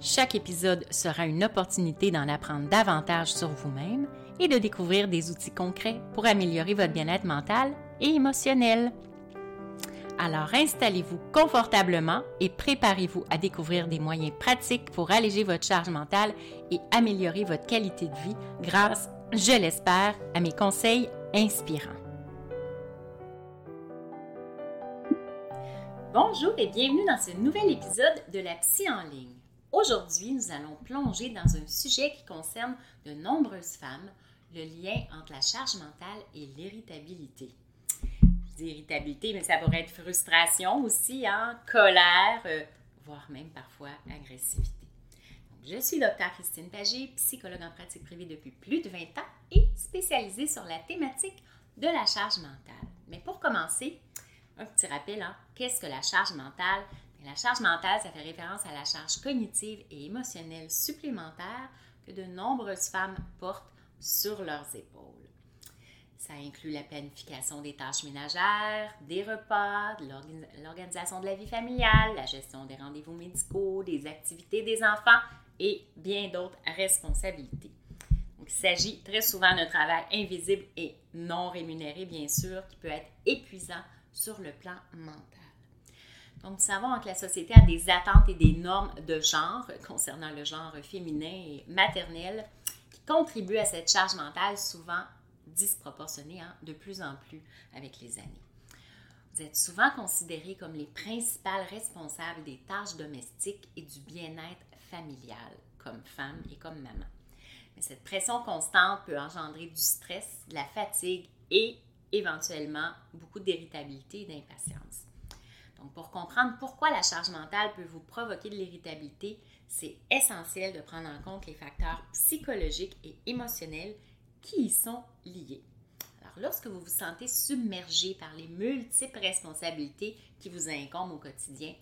Chaque épisode sera une opportunité d'en apprendre davantage sur vous-même et de découvrir des outils concrets pour améliorer votre bien-être mental et émotionnel. Alors installez-vous confortablement et préparez-vous à découvrir des moyens pratiques pour alléger votre charge mentale et améliorer votre qualité de vie grâce, je l'espère, à mes conseils inspirants. Bonjour et bienvenue dans ce nouvel épisode de la Psy en ligne. Aujourd'hui, nous allons plonger dans un sujet qui concerne de nombreuses femmes, le lien entre la charge mentale et l'irritabilité. Je dis irritabilité, mais ça pourrait être frustration aussi, hein, colère, euh, voire même parfois agressivité. je suis Dr. Christine Pagé, psychologue en pratique privée depuis plus de 20 ans et spécialisée sur la thématique de la charge mentale. Mais pour commencer, un petit rappel, hein, qu'est-ce que la charge mentale? La charge mentale, ça fait référence à la charge cognitive et émotionnelle supplémentaire que de nombreuses femmes portent sur leurs épaules. Ça inclut la planification des tâches ménagères, des repas, l'organisation de la vie familiale, la gestion des rendez-vous médicaux, des activités des enfants et bien d'autres responsabilités. il s'agit très souvent d'un travail invisible et non rémunéré, bien sûr, qui peut être épuisant sur le plan mental. Donc, nous savons que la société a des attentes et des normes de genre concernant le genre féminin et maternel qui contribuent à cette charge mentale souvent disproportionnée hein, de plus en plus avec les années. Vous êtes souvent considérés comme les principales responsables des tâches domestiques et du bien-être familial, comme femme et comme maman. Mais cette pression constante peut engendrer du stress, de la fatigue et éventuellement beaucoup d'irritabilité et d'impatience. Donc, pour comprendre pourquoi la charge mentale peut vous provoquer de l'irritabilité, c'est essentiel de prendre en compte les facteurs psychologiques et émotionnels qui y sont liés. Alors, lorsque vous vous sentez submergé par les multiples responsabilités qui vous incombent au quotidien,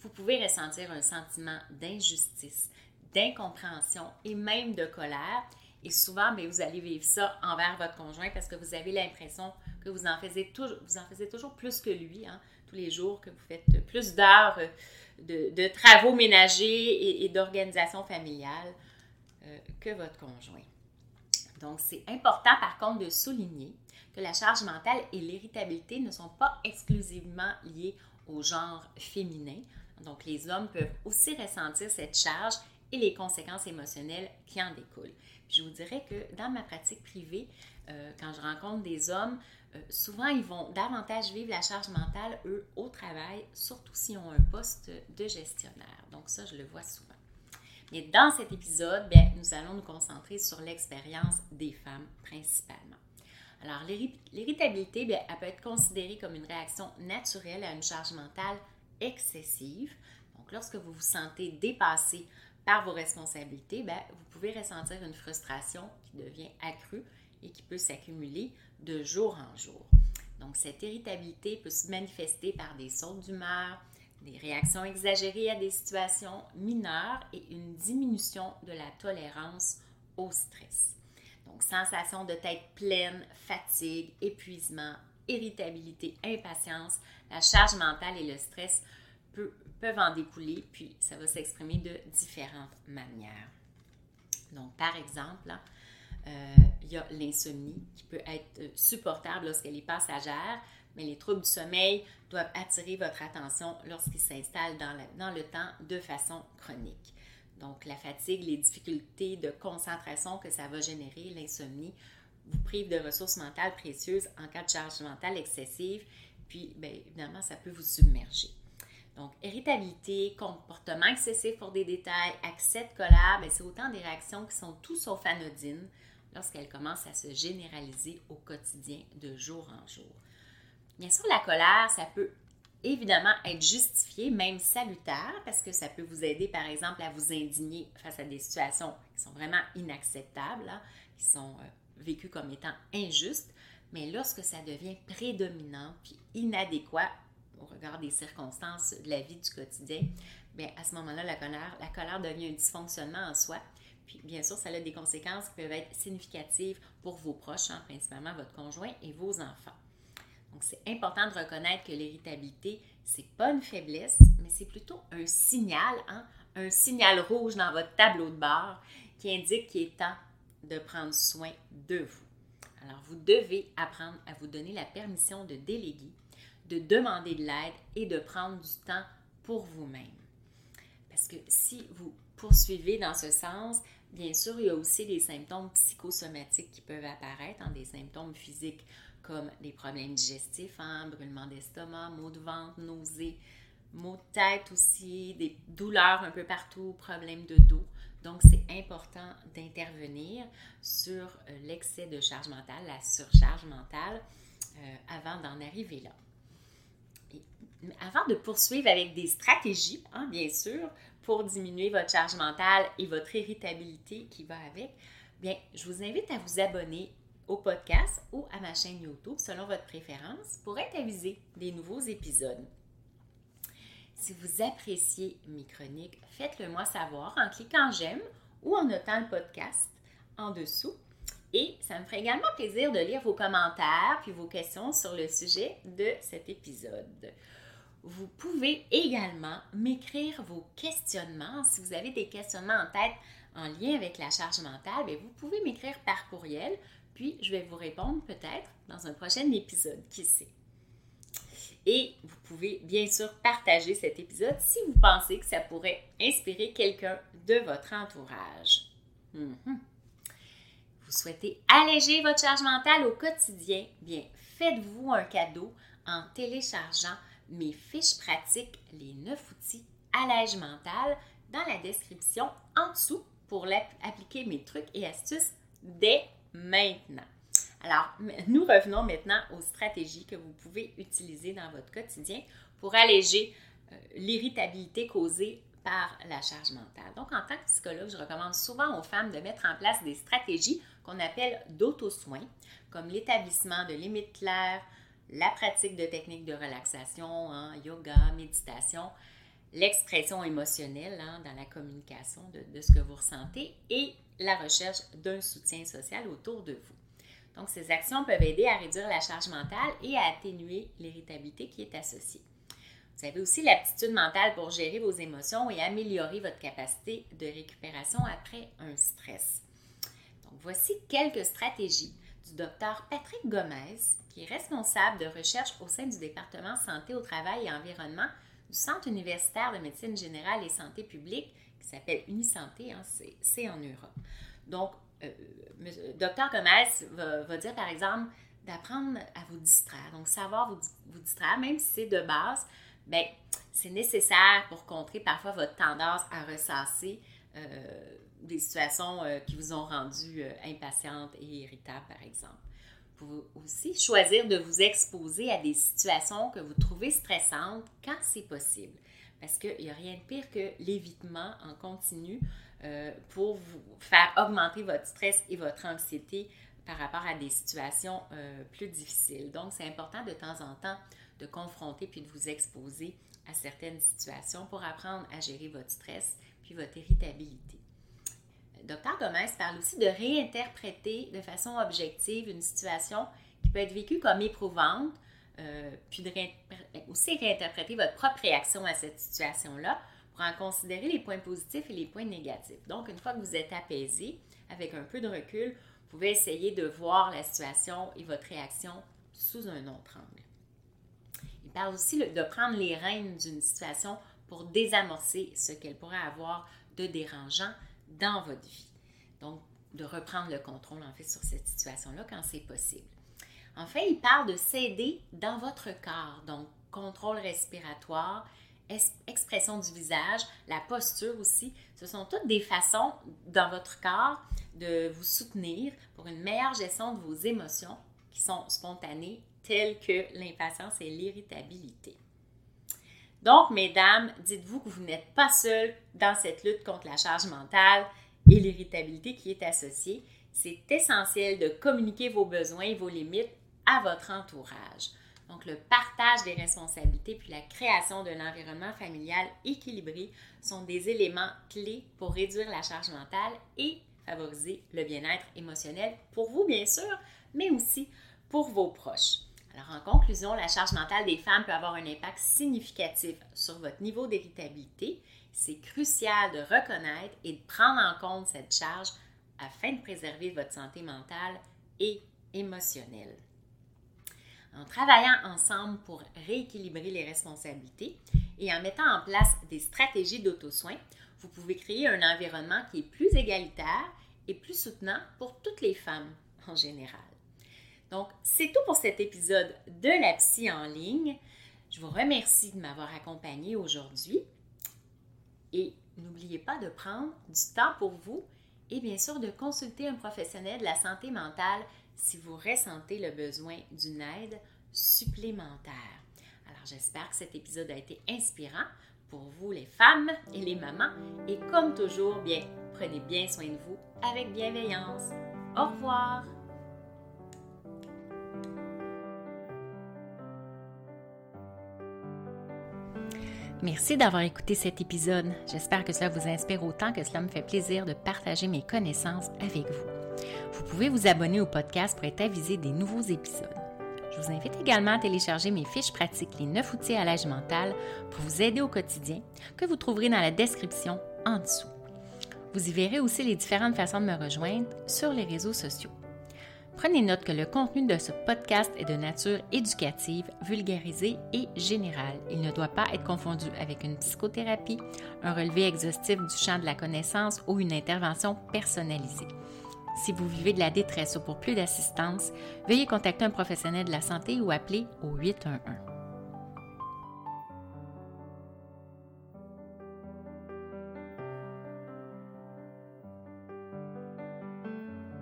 vous pouvez ressentir un sentiment d'injustice, d'incompréhension et même de colère. Et souvent, bien, vous allez vivre ça envers votre conjoint parce que vous avez l'impression que vous en, faisiez toujours, plus que lui. Hein les jours, que vous faites plus d'heures euh, de, travaux ménagers et, d'organisation familiale euh, que votre conjoint. Donc, c'est important par contre de souligner que la charge mentale et l'irritabilité ne sont pas exclusivement liées au genre féminin. Donc, les hommes peuvent aussi ressentir cette charge et les conséquences émotionnelles qui en découlent. je vous dirais que dans ma pratique privée, euh, quand je rencontre des hommes, euh, souvent, ils vont davantage vivre la charge mentale, eux, au travail, surtout s'ils ont un poste de gestionnaire. Donc ça, je le vois souvent. Mais dans cet épisode, bien, nous allons nous concentrer sur l'expérience des femmes principalement. Alors, l'irritabilité, bien, elle peut être considérée comme une réaction naturelle à une charge mentale excessive. Donc, lorsque vous vous sentez dépassé par vos responsabilités, bien, vous pouvez ressentir une frustration qui devient accrue et qui peut s'accumuler de jour en jour. Donc, cette irritabilité peut se manifester par des sautes d'humeur, des réactions exagérées à des situations mineures et une diminution de la tolérance au stress. Donc, sensation de tête pleine, fatigue, épuisement, irritabilité, impatience, la charge mentale et le stress peuvent en découler, puis ça va s'exprimer de différentes manières. Donc, par exemple, euh, il y a l'insomnie qui peut être euh, supportable lorsqu'elle est passagère, mais les troubles du sommeil doivent attirer votre attention lorsqu'ils s'installent dans, dans, le temps de façon chronique. Donc, la fatigue, les difficultés de concentration que ça va générer, l'insomnie, vous prive de ressources mentales précieuses en cas de charge mentale excessive. Puis, bien évidemment, ça peut vous submerger. Donc, irritabilité, comportement excessif pour des détails, accès de colère, ben, c'est autant des réactions qui sont tout sauf anodines lorsqu'elles commencent à se généraliser au quotidien de jour en jour. Bien sûr, la colère, ça peut évidemment être justifié, même salutaire, parce que ça peut vous aider, par exemple, à vous indigner face à des situations qui sont vraiment inacceptables, hein, qui sont euh, vécues comme étant injustes. Mais lorsque ça devient prédominant puis inadéquat au regard des circonstances de la vie du quotidien, bien, à ce moment-là, la colère, la colère devient un dysfonctionnement en soi. Puis, bien sûr, ça a des conséquences qui peuvent être significatives pour vos proches, hein, principalement votre conjoint et vos enfants. Donc, c'est important de reconnaître que l'irritabilité, c'est pas une faiblesse, mais c'est plutôt un signal, hein, un signal rouge dans votre tableau de bord qui indique qu'il est temps de prendre soin de vous. Alors, vous devez apprendre à vous donner la permission de déléguer de demander de l'aide et de prendre du temps pour vous-même. Parce que si vous poursuivez dans ce sens, bien sûr, il y a aussi des symptômes psychosomatiques qui peuvent apparaître, hein, des symptômes physiques comme des problèmes digestifs, hein, brûlement d'estomac, maux de ventre, nausées, maux de tête aussi, des douleurs un peu partout, problèmes de dos. Donc, c'est important d'intervenir sur euh, l'excès de charge mentale, la surcharge mentale, euh, avant d'en arriver là avant de poursuivre avec des stratégies, hein, bien sûr, pour diminuer votre charge mentale et votre irritabilité qui va avec, bien, je vous invite à vous abonner au podcast ou à ma chaîne YouTube selon votre préférence pour être avisé des nouveaux épisodes. Si vous appréciez mes chroniques, faites-le moi savoir en cliquant j'aime ou en notant le podcast en dessous. Et ça me ferait également plaisir de lire vos commentaires puis vos questions sur le sujet de cet épisode. Vous pouvez également m'écrire vos questionnements. Si vous avez des questionnements en tête en lien avec la charge mentale, bien, vous pouvez m'écrire par courriel, puis je vais vous répondre peut-être dans un prochain épisode, qui sait. Et vous pouvez bien sûr partager cet épisode si vous pensez que ça pourrait inspirer quelqu'un de votre entourage. Mhm. Vous souhaitez alléger votre charge mentale au quotidien? Bien, faites-vous un cadeau en téléchargeant mes fiches pratiques, les neuf outils allège mental, dans la description en dessous pour appliquer mes trucs et astuces dès maintenant. Alors, nous revenons maintenant aux stratégies que vous pouvez utiliser dans votre quotidien pour alléger euh, l'irritabilité causée par la charge mentale. Donc, en tant que psychologue, je recommande souvent aux femmes de mettre en place des stratégies qu'on appelle d'auto-soins, comme l'établissement de limites claires, la pratique de techniques de relaxation, hein, yoga, méditation, l'expression émotionnelle hein, dans la communication de, ce que vous ressentez et la recherche d'un soutien social autour de vous. Donc, ces actions peuvent aider à réduire la charge mentale et à atténuer l'irritabilité qui est associée. Vous avez aussi l'aptitude mentale pour gérer vos émotions et améliorer votre capacité de récupération après un stress. Donc, voici quelques stratégies du docteur Patrick Gomez, qui est responsable de recherche au sein du département santé au travail et environnement du Centre universitaire de médecine générale et santé publique, qui s'appelle Unisanté, hein, c'est en Europe. Donc, euh, docteur Gomez va, dire, par exemple, d'apprendre à vous distraire. Donc, savoir vous, distraire, même si c'est de base, bien, c'est nécessaire pour contrer parfois votre tendance à ressasser euh, des situations euh, qui vous ont rendu impatiente et irritable, par exemple. Vous pouvez aussi choisir de vous exposer à des situations que vous trouvez stressantes quand c'est possible. Parce qu'il n'y a rien de pire que l'évitement en continu euh, pour vous faire augmenter votre stress et votre anxiété par rapport à des situations euh, plus difficiles. Donc, c'est important de temps en temps de confronter puis de vous exposer à certaines situations pour apprendre à gérer votre stress puis votre irritabilité. Dr Gomez parle aussi de réinterpréter de façon objective une situation qui peut être vécue comme éprouvante, euh, puis de aussi réinterpréter votre propre réaction à cette situation-là pour en considérer les points positifs et les points négatifs. Donc, une fois que vous êtes apaisé, avec un peu de recul, vous pouvez essayer de voir la situation et votre réaction sous un autre angle. Il parle aussi de prendre les rênes d'une situation pour désamorcer ce qu'elle pourrait avoir de dérangeant dans votre vie. Donc, de reprendre le contrôle en fait sur cette situation-là quand c'est possible. Enfin, il parle de s'aider dans votre corps, donc contrôle respiratoire, expression du visage, la posture aussi. Ce sont toutes des façons dans votre corps de vous soutenir pour une meilleure gestion de vos émotions qui sont spontanées, telles que l'impatience et l'irritabilité. Donc, mesdames, dites-vous que vous n'êtes pas seules dans cette lutte contre la charge mentale et l'irritabilité qui est associée. C'est essentiel de communiquer vos besoins et vos limites à votre entourage. Donc, le partage des responsabilités puis la création d'un environnement familial équilibré sont des éléments clés pour réduire la charge mentale et favoriser le bien-être émotionnel pour vous, bien sûr, mais aussi pour vos proches. En conclusion, la charge mentale des femmes peut avoir un impact significatif sur votre niveau d'irritabilité. C'est crucial de reconnaître et de prendre en compte cette charge afin de préserver votre santé mentale et émotionnelle. En travaillant ensemble pour rééquilibrer les responsabilités et en mettant en place des stratégies d'auto-soin, vous pouvez créer un environnement qui est plus égalitaire et plus soutenant pour toutes les femmes en général. Donc, c'est tout pour cet épisode de la psy en ligne. Je vous remercie de m'avoir accompagné aujourd'hui et n'oubliez pas de prendre du temps pour vous et bien sûr de consulter un professionnel de la santé mentale si vous ressentez le besoin d'une aide supplémentaire. Alors j'espère que cet épisode a été inspirant pour vous les femmes et les mamans et comme toujours, bien, prenez bien soin de vous avec bienveillance. Au revoir. Merci d'avoir écouté cet épisode. J'espère que cela vous inspire autant que cela me fait plaisir de partager mes connaissances avec vous. Vous pouvez vous abonner au podcast pour être avisé des nouveaux épisodes. Je vous invite également à télécharger mes fiches pratiques, les 9 outils à l'âge mental, pour vous aider au quotidien, que vous trouverez dans la description en dessous. Vous y verrez aussi les différentes façons de me rejoindre sur les réseaux sociaux. Prenez note que le contenu de ce podcast est de nature éducative, vulgarisée et générale. Il ne doit pas être confondu avec une psychothérapie, un relevé exhaustif du champ de la connaissance ou une intervention personnalisée. Si vous vivez de la détresse ou pour plus d'assistance, veuillez contacter un professionnel de la santé ou appeler au 811.